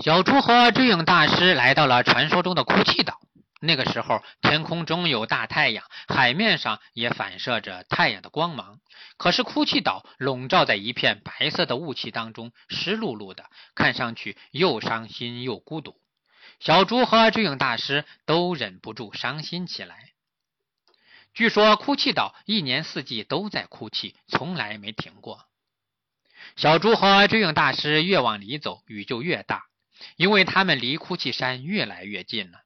小猪和追影大师来到了传说中的哭泣岛。那个时候，天空中有大太阳，海面上也反射着太阳的光芒。可是，哭泣岛笼罩在一片白色的雾气当中，湿漉漉的，看上去又伤心又孤独。小猪和追影大师都忍不住伤心起来。据说，哭泣岛一年四季都在哭泣，从来没停过。小猪和追影大师越往里走，雨就越大，因为他们离哭泣山越来越近了。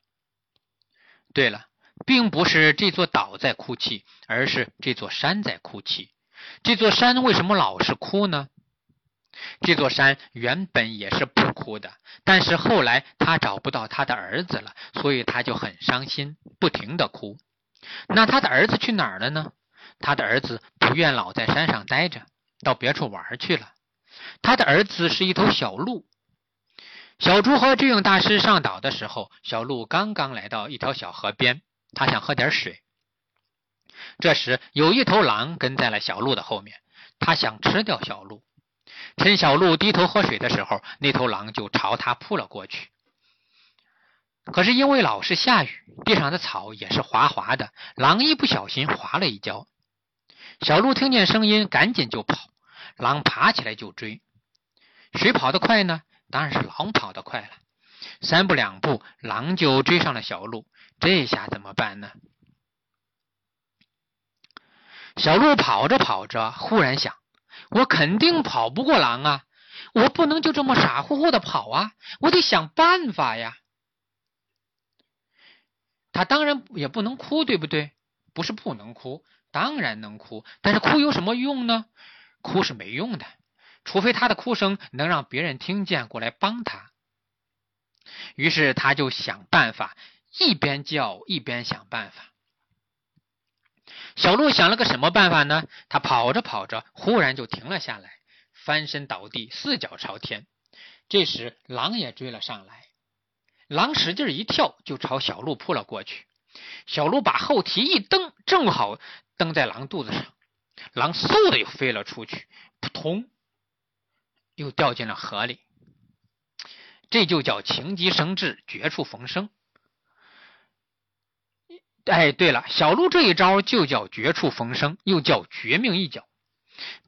对了，并不是这座岛在哭泣，而是这座山在哭泣。这座山为什么老是哭呢？这座山原本也是不哭的，但是后来他找不到他的儿子了，所以他就很伤心，不停的哭。那他的儿子去哪儿了呢？他的儿子不愿老在山上待着，到别处玩去了。他的儿子是一头小鹿。小猪和志勇大师上岛的时候，小鹿刚刚来到一条小河边，他想喝点水。这时，有一头狼跟在了小鹿的后面，他想吃掉小鹿。趁小鹿低头喝水的时候，那头狼就朝他扑了过去。可是因为老是下雨，地上的草也是滑滑的，狼一不小心滑了一跤。小鹿听见声音，赶紧就跑，狼爬起来就追。谁跑得快呢？当然是狼跑得快了，三步两步，狼就追上了小鹿。这下怎么办呢？小鹿跑着跑着，忽然想：我肯定跑不过狼啊！我不能就这么傻乎乎的跑啊！我得想办法呀！他当然也不能哭，对不对？不是不能哭，当然能哭，但是哭有什么用呢？哭是没用的。除非他的哭声能让别人听见过来帮他，于是他就想办法，一边叫一边想办法。小鹿想了个什么办法呢？他跑着跑着，忽然就停了下来，翻身倒地，四脚朝天。这时狼也追了上来，狼使劲一跳，就朝小鹿扑了过去。小鹿把后蹄一蹬，正好蹬在狼肚子上，狼嗖的又飞了出去，扑通。又掉进了河里，这就叫情急生智，绝处逢生。哎，对了，小鹿这一招就叫绝处逢生，又叫绝命一脚。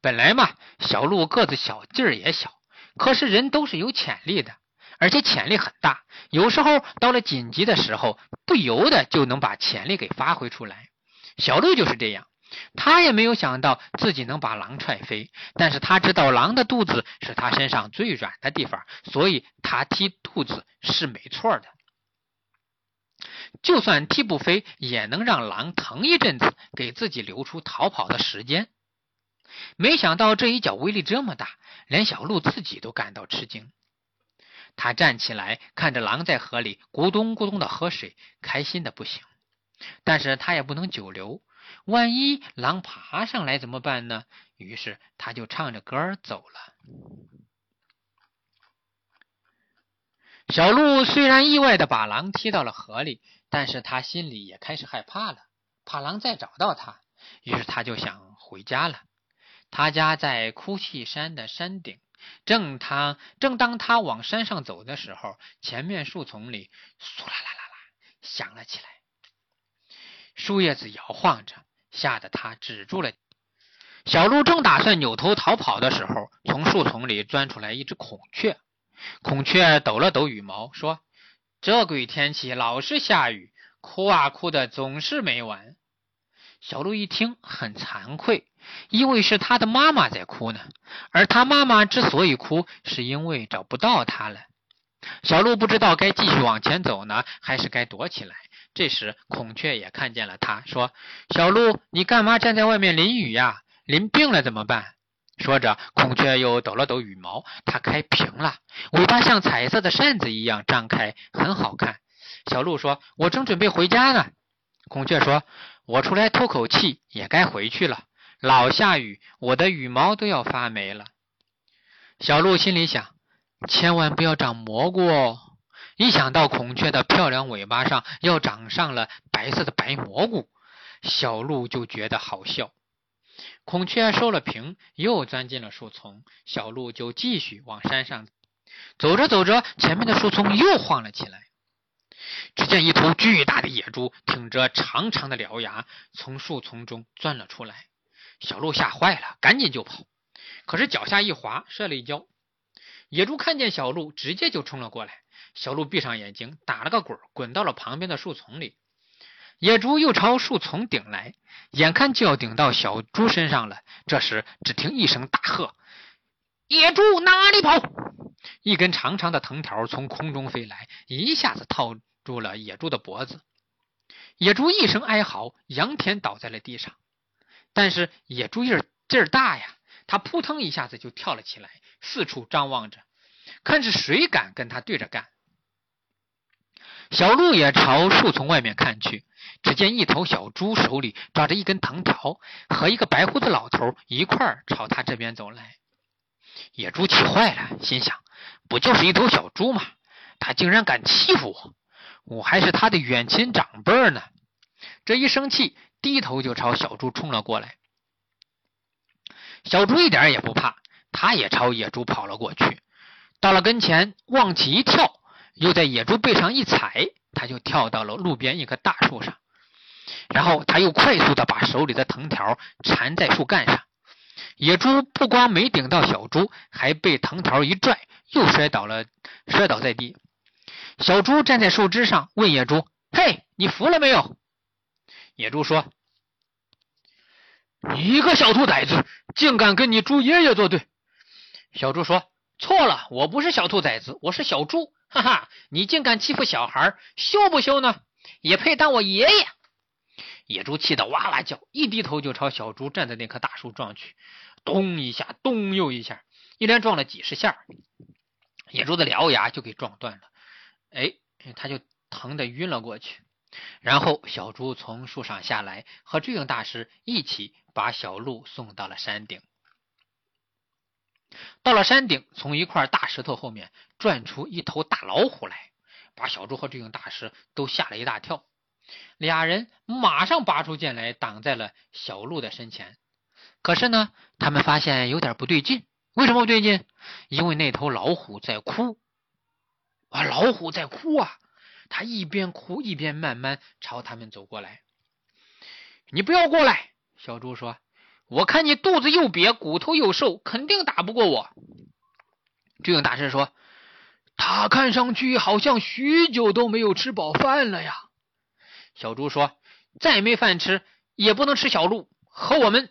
本来嘛，小鹿个子小，劲儿也小，可是人都是有潜力的，而且潜力很大。有时候到了紧急的时候，不由得就能把潜力给发挥出来。小鹿就是这样。他也没有想到自己能把狼踹飞，但是他知道狼的肚子是他身上最软的地方，所以他踢肚子是没错的。就算踢不飞，也能让狼疼一阵子，给自己留出逃跑的时间。没想到这一脚威力这么大，连小鹿自己都感到吃惊。他站起来，看着狼在河里咕咚咕咚的喝水，开心的不行。但是他也不能久留。万一狼爬上来怎么办呢？于是他就唱着歌走了。小鹿虽然意外的把狼踢到了河里，但是他心里也开始害怕了，怕狼再找到他。于是他就想回家了。他家在哭泣山的山顶。正他正当他往山上走的时候，前面树丛里唰啦啦啦啦响了起来。树叶子摇晃着，吓得他止住了。小鹿正打算扭头逃跑的时候，从树丛里钻出来一只孔雀。孔雀抖了抖羽毛，说：“这鬼天气老是下雨，哭啊哭的总是没完。”小鹿一听很惭愧，因为是他的妈妈在哭呢。而他妈妈之所以哭，是因为找不到他了。小鹿不知道该继续往前走呢，还是该躲起来。这时，孔雀也看见了他，说：“小鹿，你干嘛站在外面淋雨呀？淋病了怎么办？”说着，孔雀又抖了抖羽毛，它开屏了，尾巴像彩色的扇子一样张开，很好看。小鹿说：“我正准备回家呢。”孔雀说：“我出来透口气，也该回去了。老下雨，我的羽毛都要发霉了。”小鹿心里想：“千万不要长蘑菇哦。”一想到孔雀的漂亮尾巴上要长上了白色的白蘑菇，小鹿就觉得好笑。孔雀收了屏，又钻进了树丛，小鹿就继续往山上。走着走着，前面的树丛又晃了起来。只见一头巨大的野猪挺着长长的獠牙从树丛中钻了出来。小鹿吓坏了，赶紧就跑，可是脚下一滑，摔了一跤。野猪看见小鹿，直接就冲了过来。小鹿闭上眼睛，打了个滚，滚到了旁边的树丛里。野猪又朝树丛顶来，眼看就要顶到小猪身上了。这时，只听一声大喝：“野猪哪里跑！”一根长长的藤条从空中飞来，一下子套住了野猪的脖子。野猪一声哀嚎，仰天倒在了地上。但是野猪劲儿劲儿大呀，它扑腾一下子就跳了起来，四处张望着，看是谁敢跟他对着干。小鹿也朝树丛外面看去，只见一头小猪手里抓着一根藤条，和一个白胡子老头一块儿朝他这边走来。野猪气坏了，心想：不就是一头小猪吗？他竟然敢欺负我！我还是他的远亲长辈呢！这一生气，低头就朝小猪冲了过来。小猪一点也不怕，他也朝野猪跑了过去。到了跟前，往起一跳。又在野猪背上一踩，他就跳到了路边一棵大树上，然后他又快速的把手里的藤条缠在树干上。野猪不光没顶到小猪，还被藤条一拽，又摔倒了，摔倒在地。小猪站在树枝上，问野猪：“嘿，你服了没有？”野猪说：“你个小兔崽子，竟敢跟你猪爷爷作对！”小猪说：“错了，我不是小兔崽子，我是小猪。”哈哈，你竟敢欺负小孩，羞不羞呢？也配当我爷爷？野猪气得哇哇叫，一低头就朝小猪站在那棵大树撞去，咚一下，咚又一下，一连撞了几十下，野猪的獠牙就给撞断了。哎，他就疼得晕了过去。然后小猪从树上下来，和智勇大师一起把小鹿送到了山顶。到了山顶，从一块大石头后面转出一头大老虎来，把小猪和智勇大师都吓了一大跳。俩人马上拔出剑来，挡在了小鹿的身前。可是呢，他们发现有点不对劲。为什么不对劲？因为那头老虎在哭啊！老虎在哭啊！他一边哭一边慢慢朝他们走过来。你不要过来！小猪说。我看你肚子又瘪，骨头又瘦，肯定打不过我。追影大师说：“他看上去好像许久都没有吃饱饭了呀。”小猪说：“再没饭吃，也不能吃小鹿和我们。”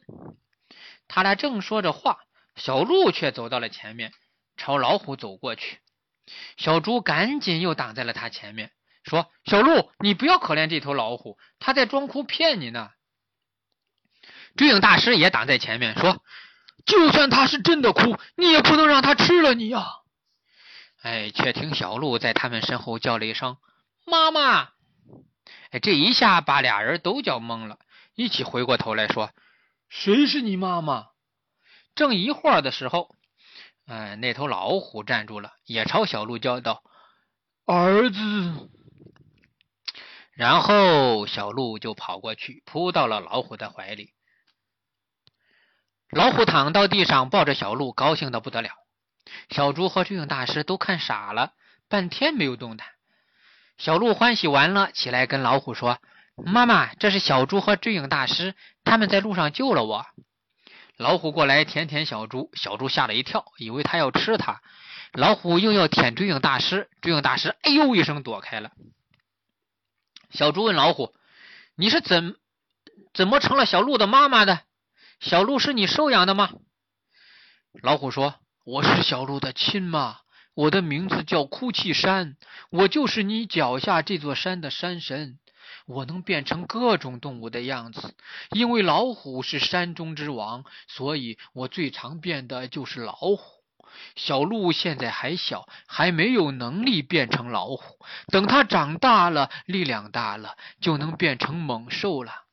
他俩正说着话，小鹿却走到了前面，朝老虎走过去。小猪赶紧又挡在了他前面，说：“小鹿，你不要可怜这头老虎，他在装哭骗你呢。”追影大师也挡在前面，说：“就算他是真的哭，你也不能让他吃了你呀！”哎，却听小鹿在他们身后叫了一声“妈妈”，哎，这一下把俩人都叫懵了，一起回过头来说：“谁是你妈妈？”正疑惑的时候，哎，那头老虎站住了，也朝小鹿叫道：“儿子。”然后小鹿就跑过去，扑到了老虎的怀里。老虎躺到地上，抱着小鹿，高兴的不得了。小猪和追影大师都看傻了，半天没有动弹。小鹿欢喜完了，起来跟老虎说：“妈妈，这是小猪和追影大师，他们在路上救了我。”老虎过来舔舔小猪，小猪吓了一跳，以为他要吃它。老虎又要舔追影大师，追影大师哎呦一声躲开了。小猪问老虎：“你是怎怎么成了小鹿的妈妈的？”小鹿是你收养的吗？老虎说：“我是小鹿的亲妈，我的名字叫哭泣山，我就是你脚下这座山的山神。我能变成各种动物的样子，因为老虎是山中之王，所以我最常变的就是老虎。小鹿现在还小，还没有能力变成老虎，等它长大了，力量大了，就能变成猛兽了。”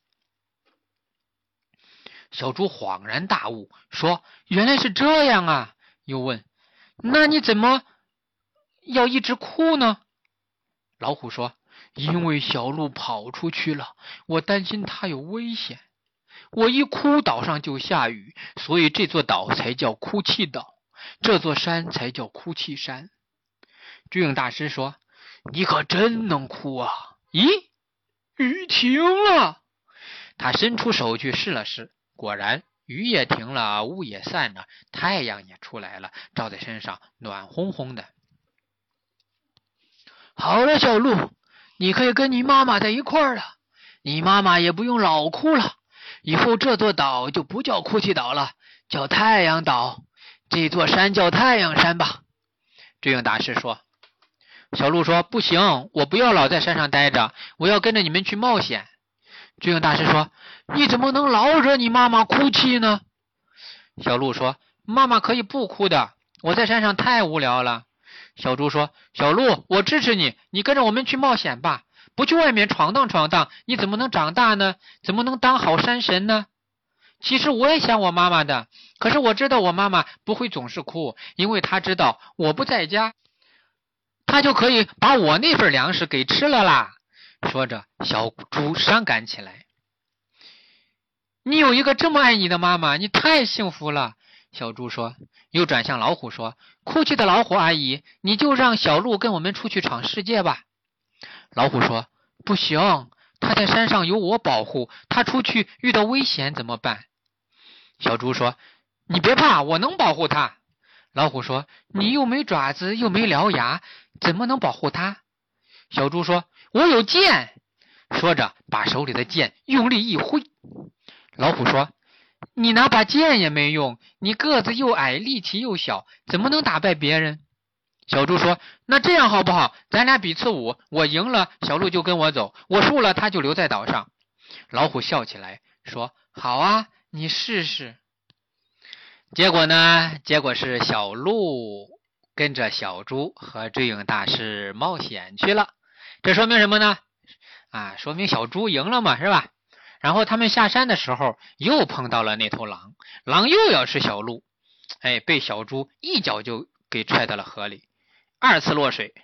小猪恍然大悟，说：“原来是这样啊！”又问：“那你怎么要一直哭呢？”老虎说：“因为小鹿跑出去了，我担心它有危险。我一哭，岛上就下雨，所以这座岛才叫哭泣岛。这座山才叫哭泣山。巨影大师说：“你可真能哭啊！”咦，雨停了。他伸出手去试了试，果然雨也停了，雾也散了，太阳也出来了，照在身上暖烘烘的。好了，小鹿，你可以跟你妈妈在一块儿了。你妈妈也不用老哭了。以后这座岛就不叫哭泣岛了，叫太阳岛。这座山叫太阳山吧。智影大师说。小鹿说：“不行，我不要老在山上待着，我要跟着你们去冒险。”军用大师说：“你怎么能老惹你妈妈哭泣呢？”小鹿说：“妈妈可以不哭的，我在山上太无聊了。”小猪说：“小鹿，我支持你，你跟着我们去冒险吧。不去外面闯荡闯荡，你怎么能长大呢？怎么能当好山神呢？”其实我也想我妈妈的，可是我知道我妈妈不会总是哭，因为她知道我不在家。她就可以把我那份粮食给吃了啦。说着，小猪伤感起来。你有一个这么爱你的妈妈，你太幸福了。小猪说，又转向老虎说：“哭泣的老虎阿姨，你就让小鹿跟我们出去闯世界吧。”老虎说：“不行，他在山上有我保护，他出去遇到危险怎么办？”小猪说：“你别怕，我能保护他。”老虎说：“你又没爪子，又没獠牙，怎么能保护它？”小猪说：“我有剑。”说着，把手里的剑用力一挥。老虎说：“你拿把剑也没用，你个子又矮，力气又小，怎么能打败别人？”小猪说：“那这样好不好？咱俩比次武，我赢了，小鹿就跟我走；我输了，他就留在岛上。”老虎笑起来说：“好啊，你试试。”结果呢？结果是小鹿跟着小猪和追影大师冒险去了。这说明什么呢？啊，说明小猪赢了嘛，是吧？然后他们下山的时候又碰到了那头狼，狼又要吃小鹿，哎，被小猪一脚就给踹到了河里，二次落水。